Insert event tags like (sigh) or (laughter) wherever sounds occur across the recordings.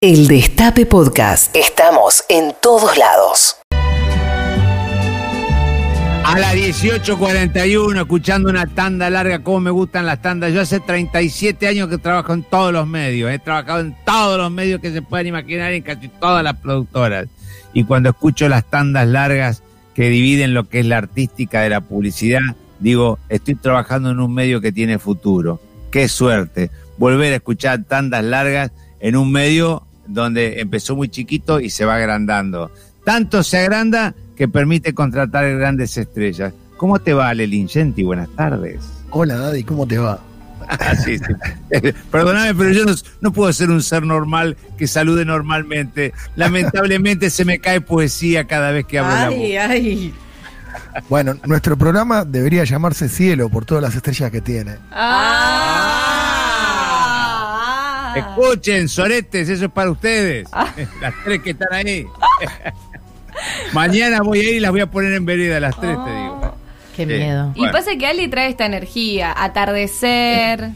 El Destape Podcast. Estamos en todos lados. A las 18.41, escuchando una tanda larga, cómo me gustan las tandas. Yo hace 37 años que trabajo en todos los medios. He trabajado en todos los medios que se puedan imaginar, en casi todas las productoras. Y cuando escucho las tandas largas que dividen lo que es la artística de la publicidad, digo, estoy trabajando en un medio que tiene futuro. Qué suerte volver a escuchar tandas largas en un medio donde empezó muy chiquito y se va agrandando. Tanto se agranda que permite contratar grandes estrellas. ¿Cómo te va, Lelin Genti? Buenas tardes. Hola, Daddy, ¿cómo te va? Ah, sí, sí. (laughs) Perdóname, pero yo no, puedo ser un ser normal que salude normalmente. Lamentablemente se me cae poesía cada vez que hablo. Ay, ay. Bueno, nuestro programa debería llamarse Cielo por todas las estrellas que tiene. Ah. Escuchen, soretes, eso es para ustedes. Ah. (laughs) Las tres que están ahí. (laughs) Mañana voy a ir y las voy a poner en vereda las tres, te digo. Oh, qué miedo. Y pasa que Ali trae esta energía, atardecer.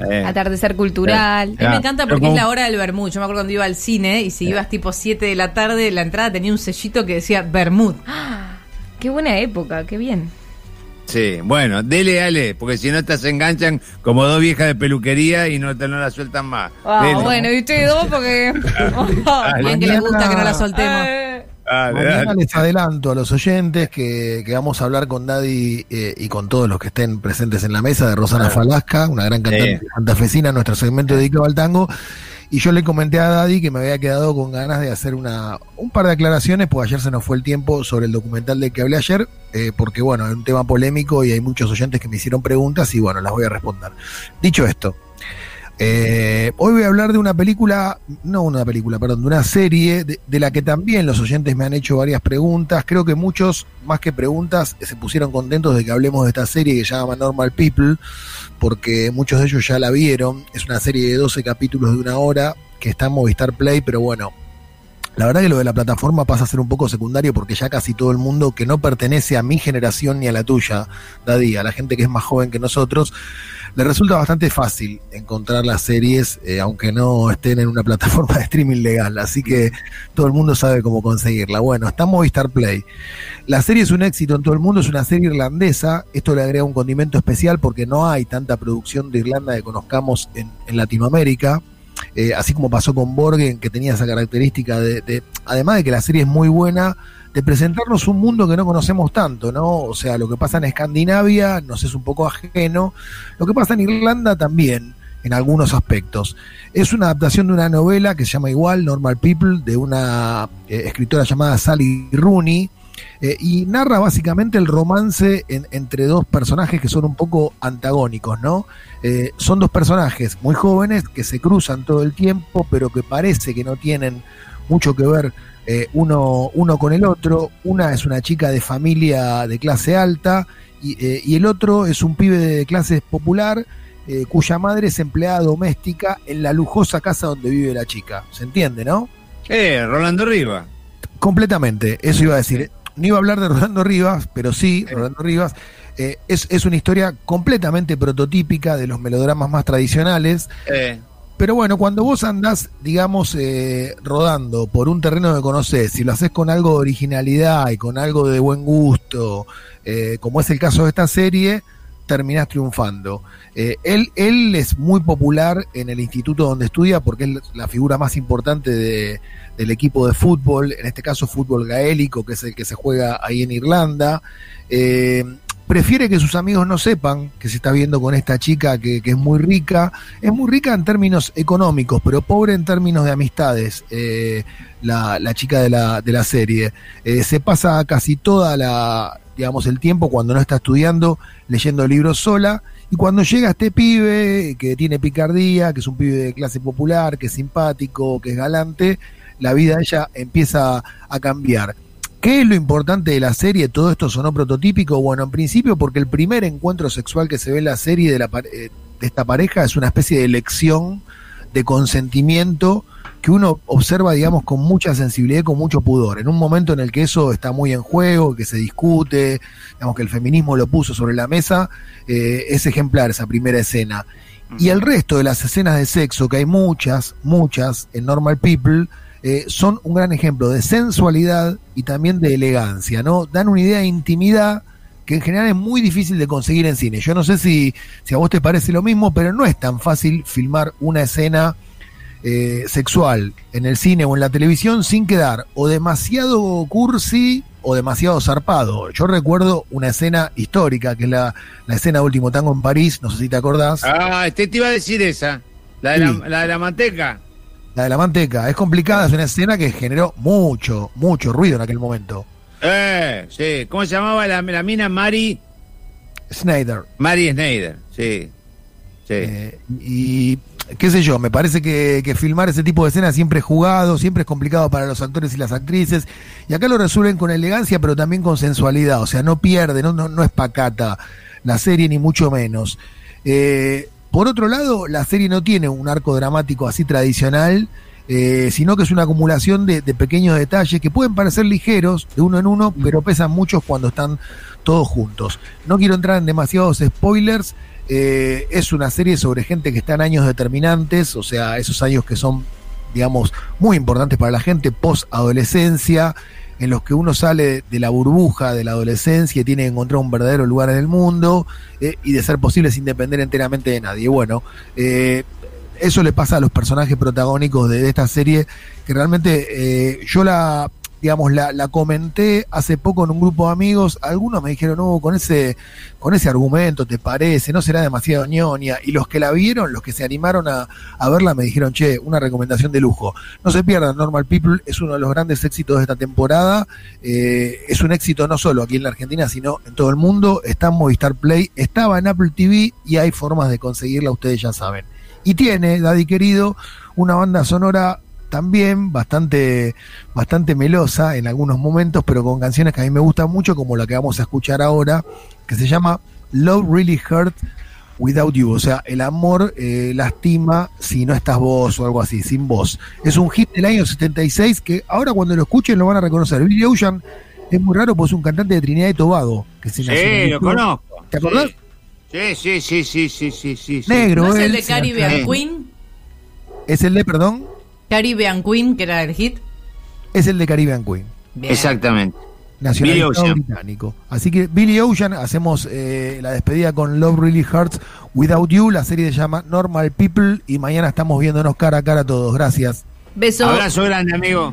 Eh. Atardecer cultural. A mí me encanta porque es la hora del vermut. Yo me acuerdo cuando iba al cine y si ibas tipo 7 de la tarde, la entrada tenía un sellito que decía vermut. (gasps) qué buena época, qué bien. Sí, bueno, dele, Ale, porque si no te se enganchan como dos viejas de peluquería y no te no la sueltan más. Bueno, y ustedes dos porque... Bien (laughs) que les gusta que no la soltemos. les adelanto a los oyentes que, vamos a hablar con Daddy eh, y con todos los que estén presentes en la mesa de Rosana Falasca, una gran cantante santafesina, nuestro segmento dedicado al tango. Y yo le comenté a Daddy que me había quedado con ganas de hacer una, un par de aclaraciones, porque ayer se nos fue el tiempo sobre el documental del que hablé ayer, eh, porque bueno, es un tema polémico y hay muchos oyentes que me hicieron preguntas y bueno, las voy a responder. Dicho esto, eh, hoy voy a hablar de una película, no una película, perdón, de una serie de, la que también los oyentes me han hecho varias preguntas. Creo que muchos, más que preguntas, se pusieron contentos de que hablemos de esta serie que se llama Normal People, porque muchos de ellos ya la vieron. Es una serie de 12 capítulos de una hora que está en Movistar Play, pero bueno, la verdad que lo de la plataforma pasa a ser un poco secundario porque ya casi todo el mundo que no pertenece a mi generación ni a la tuya, Daddy, a la gente que es más joven que nosotros, le resulta bastante fácil encontrar las series, eh, aunque no estén en una (laughs) plataforma de streaming legal. Así que todo el mundo sabe cómo conseguirla. Bueno, está Movistar Play. La serie es un éxito en todo el mundo, es una serie irlandesa. Esto le agrega un condimento especial porque no hay tanta producción de Irlanda que conozcamos en, en Latinoamérica. Eh, así como pasó con Borgen, que tenía esa característica de, además de que la serie es muy buena, de presentarnos un mundo que no conocemos tanto, ¿no? O sea, lo que pasa en Escandinavia nos es un poco ajeno, lo que pasa en Irlanda también, en algunos aspectos. Es una adaptación de una novela que se llama igual, Normal People, de una eh, escritora llamada Sally Rooney, eh, y narra básicamente el romance entre dos personajes que son un poco antagónicos, ¿no? Eh, son dos personajes muy jóvenes que se cruzan todo el tiempo, pero que parece que no tienen mucho que ver eh, uno, uno con el otro. Una es una chica de familia de clase alta y, el otro es un pibe de clase popular cuya madre es empleada doméstica en la lujosa casa donde vive la chica. ¿Se entiende, no? Eh, Rolando Rivas. Completamente, eso iba a decir no iba a hablar de Rolando Rivas, pero sí, Rolando Rivas. Eh, es, una historia completamente prototípica de los melodramas más tradicionales. Pero bueno, cuando vos andás, digamos, eh, rodando por un terreno que conocés, si lo haces con algo de originalidad y con algo de buen gusto, eh, como es el caso de esta serie, terminás triunfando. él, él es muy popular en el instituto donde estudia porque es la figura más importante de, del equipo de fútbol, en este caso fútbol gaélico, que es el que se juega ahí en Irlanda. Eh, prefiere que sus amigos no sepan que se está viendo con esta chica que, es muy rica. Es muy rica en términos económicos, pero pobre en términos de amistades, eh, la, chica de la, de la serie. Eh, se pasa casi toda la, digamos, el tiempo cuando no está estudiando, leyendo libros sola. Y cuando llega este pibe que tiene picardía, que es un pibe de clase popular, que es simpático, que es galante, la vida de ella empieza a cambiar. ¿Qué es lo importante de la serie? Todo esto sonó prototípico. Bueno, en principio porque el primer encuentro sexual que se ve en la serie de, la, eh, de esta pareja es una especie de elección de consentimiento que uno observa, digamos, con mucha sensibilidad y con mucho pudor. En un momento en el que eso está muy en juego, que se discute, digamos que el feminismo lo puso sobre la mesa, eh, es ejemplar esa primera escena. Y el resto de las escenas de sexo, que hay muchas, muchas en Normal People, eh, son un gran ejemplo de sensualidad y también de elegancia, ¿no? Dan una idea de intimidad que en general es muy difícil de conseguir en cine. Yo no sé si, si a vos te parece lo mismo, pero no es tan fácil filmar una escena eh, sexual en el cine o en la televisión sin quedar o demasiado cursi o demasiado zarpado. Yo recuerdo una escena histórica, que es la, escena de Último Tango en París, no sé si te acordás. Ah, este te iba a decir esa, la de, la, manteca. La de la manteca, es complicada, es una escena que generó mucho, mucho ruido en aquel momento. Eh, sí, ¿cómo se llamaba la, la mina Mari? Snyder. Mari Snyder, sí. Sí. Eh, y qué sé yo, me parece que, filmar ese tipo de escenas siempre es jugado, siempre es complicado para los actores y las actrices. Y acá lo resuelven con elegancia, pero también con sensualidad. O sea, no pierde, no, no, es pacata la serie, ni mucho menos. Eh, por otro lado, la serie no tiene un arco dramático así tradicional, eh, sino que es una acumulación de, de, pequeños detalles que pueden parecer ligeros de uno en uno, mm. pero pesan muchos cuando están todos juntos. No quiero entrar en demasiados spoilers. Eh, es una serie sobre gente que está en años determinantes, o sea, esos años que son, digamos, muy importantes para la gente, post-adolescencia, en los que uno sale de la burbuja de la adolescencia y tiene que encontrar un verdadero lugar en el mundo eh, y de ser posible sin depender enteramente de nadie. Bueno, eh, eso le pasa a los personajes protagónicos de, esta serie, que realmente yo la digamos, la, la, comenté hace poco en un grupo de amigos, algunos me dijeron, no, con ese, con ese argumento, ¿te parece? ¿No será demasiado ñoña? Y los que la vieron, los que se animaron a, verla, me dijeron, che, una recomendación de lujo. No se pierdan, Normal People es uno de los grandes éxitos de esta temporada. Eh, es un éxito no solo aquí en la Argentina, sino en todo el mundo. Está en Movistar Play, estaba en Apple TV y hay formas de conseguirla, ustedes ya saben. Y tiene, Daddy querido, una banda sonora también, bastante, bastante melosa en algunos momentos, pero con canciones que a mí me gustan mucho, como la que vamos a escuchar ahora, que se llama Love Really Hurt Without You, o sea, el amor eh, lastima si no estás vos o algo así, sin vos. Es un hit del año 76 que ahora cuando lo escuchen lo van a reconocer. Billy Ocean es muy raro, pues es un cantante de Trinidad y Tobago. Que se sí, lo conozco. ¿Te acordás? Sí, sí, sí, sí, sí, sí, sí. Negro, ¿No es el de Caribbean Queen? ¿Es el de, perdón? Caribbean Queen, que era el hit. Es el de Caribbean Queen. Exactamente. Nacional británico. Así que Billy Ocean, hacemos eh, la despedida con Love Really Hurts Without You. La serie se llama Normal People y mañana estamos viéndonos cara a cara todos. Gracias. Beso. Abrazo grande, amigo.